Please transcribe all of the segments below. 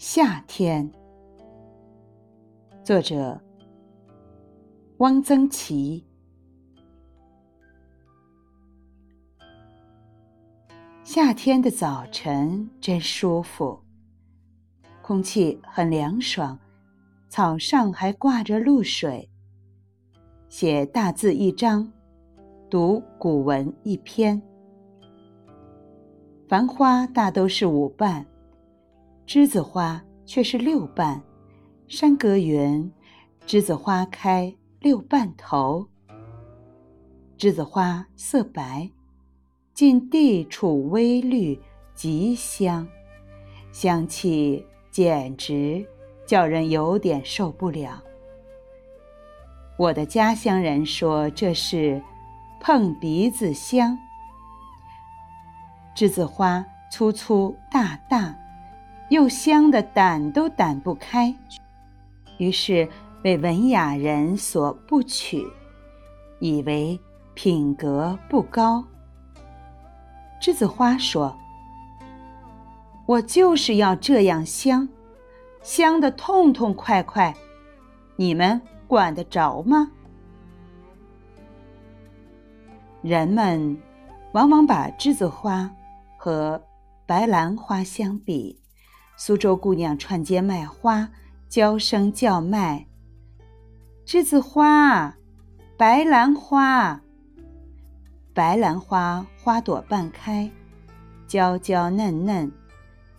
夏天，作者汪曾祺。夏天的早晨真舒服，空气很凉爽，草上还挂着露水。写大字一张，读古文一篇。繁花大都是五瓣。栀子花却是六瓣，山阁园，栀子花开六瓣头。栀子花色白，近地处微绿，极香，香气简直叫人有点受不了。我的家乡人说这是碰鼻子香。栀子花粗粗大大。又香的掸都掸不开，于是被文雅人所不取，以为品格不高。栀子花说：“我就是要这样香，香的痛痛快快，你们管得着吗？”人们往往把栀子花和白兰花相比。苏州姑娘串街卖花，娇声叫卖：“栀子花，白兰花。白兰花花朵半开，娇娇嫩嫩，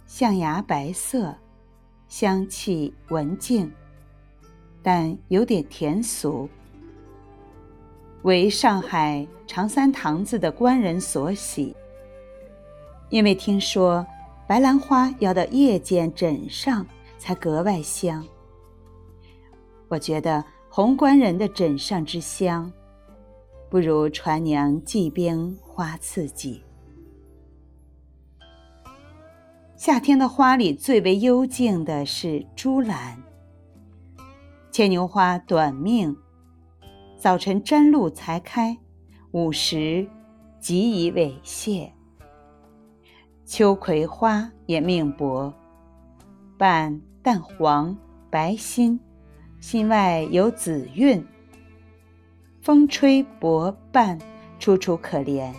象牙白色，香气文静，但有点甜俗，为上海长三堂子的官人所喜，因为听说。”白兰花要到夜间枕上才格外香。我觉得红官人的枕上之香，不如船娘髻边花刺激。夏天的花里最为幽静的是珠兰。牵牛花短命，早晨沾露才开，午时即已萎谢。秋葵花也命薄，瓣淡黄白心，心外有紫韵。风吹薄瓣，楚楚可怜。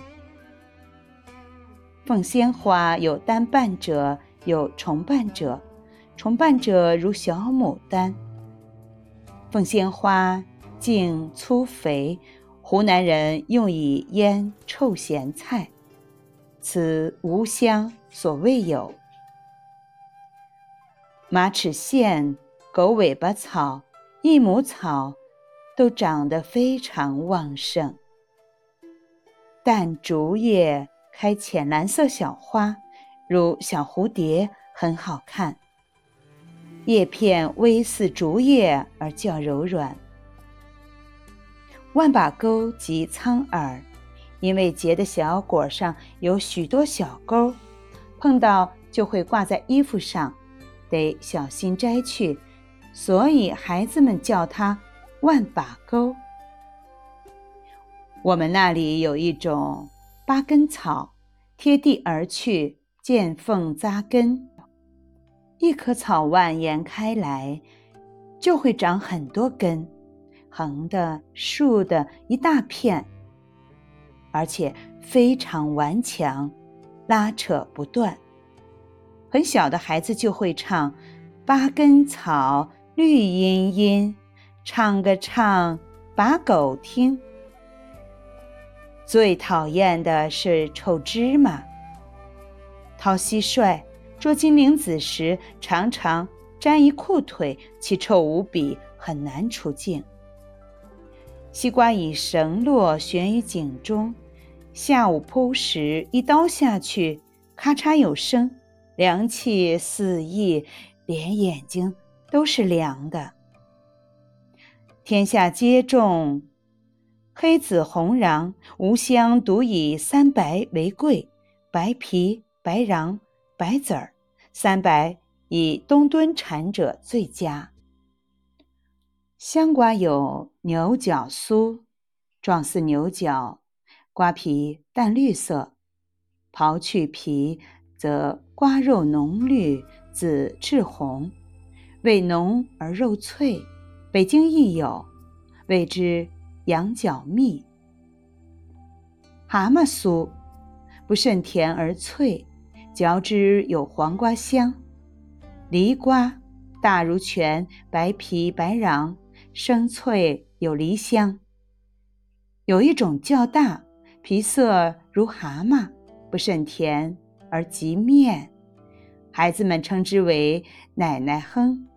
凤仙花有单瓣者，有重瓣者，重瓣者如小牡丹。凤仙花茎粗肥，湖南人用以腌臭咸菜。此无香所未有。马齿苋、狗尾巴草、益母草，都长得非常旺盛。淡竹叶开浅蓝色小花，如小蝴蝶，很好看。叶片微似竹叶而较柔软。万把钩及苍耳。因为结的小果上有许多小钩，碰到就会挂在衣服上，得小心摘去，所以孩子们叫它“万把钩”。我们那里有一种八根草，贴地而去，见缝扎根，一棵草蔓延开来，就会长很多根，横的、竖的，一大片。而且非常顽强，拉扯不断。很小的孩子就会唱：“八根草绿茵茵，唱个唱，把狗听。”最讨厌的是臭芝麻。掏蟋蟀、捉金铃子时，常常沾一裤腿，奇臭无比，很难出镜。西瓜以绳络悬于井中，下午剖时，一刀下去，咔嚓有声，凉气四溢，连眼睛都是凉的。天下皆种黑紫红瓤，无香独以三白为贵，白皮、白瓤、白籽儿，三白以东敦产者最佳。香瓜有牛角酥，状似牛角，瓜皮淡绿色，刨去皮则瓜肉浓绿，紫赤红，味浓而肉脆。北京亦有，谓之羊角蜜。蛤蟆酥，不甚甜而脆，嚼之有黄瓜香。梨瓜，大如拳，白皮白瓤，生脆有梨香。有一种较大，皮色如蛤蟆，不甚甜而极面，孩子们称之为“奶奶哼”。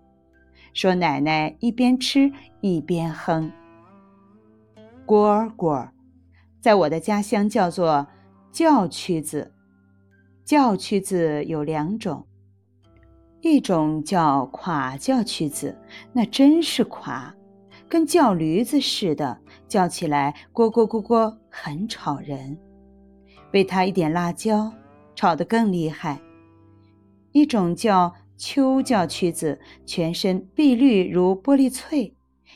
说奶奶一边吃一边哼。蝈蝈，在我的家乡叫做叫曲子。叫曲子有两种，一种叫垮叫曲子，那真是垮，跟叫驴子似的，叫起来咕咕咕咕，很吵人。喂它一点辣椒，吵得更厉害。一种叫。秋叫曲子，全身碧绿如玻璃翠，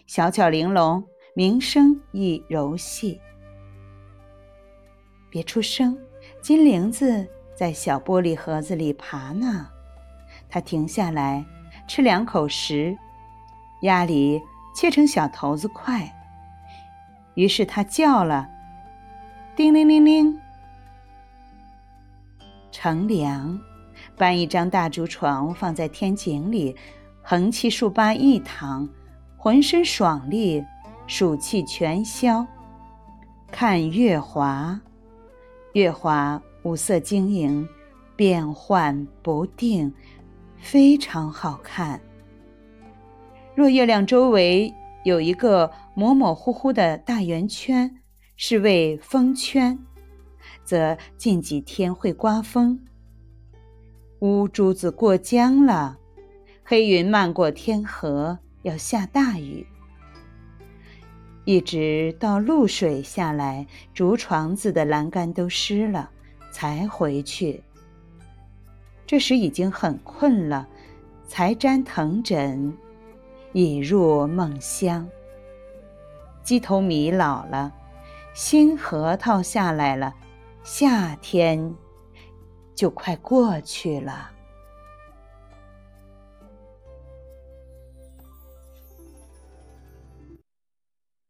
小巧玲珑，鸣声亦柔细。别出声，金铃子在小玻璃盒子里爬呢。它停下来吃两口食，鸭梨切成小头子块。于是它叫了：“叮铃铃铃，乘凉。”搬一张大竹床放在天井里，横七竖八一躺，浑身爽利，暑气全消。看月华，月华五色晶莹，变幻不定，非常好看。若月亮周围有一个模模糊糊的大圆圈，是为风圈，则近几天会刮风。乌珠子过江了，黑云漫过天河，要下大雨。一直到露水下来，竹床子的栏杆都湿了，才回去。这时已经很困了，才沾藤枕，已入梦乡。鸡头米老了，新核桃下来了，夏天。就快过去了。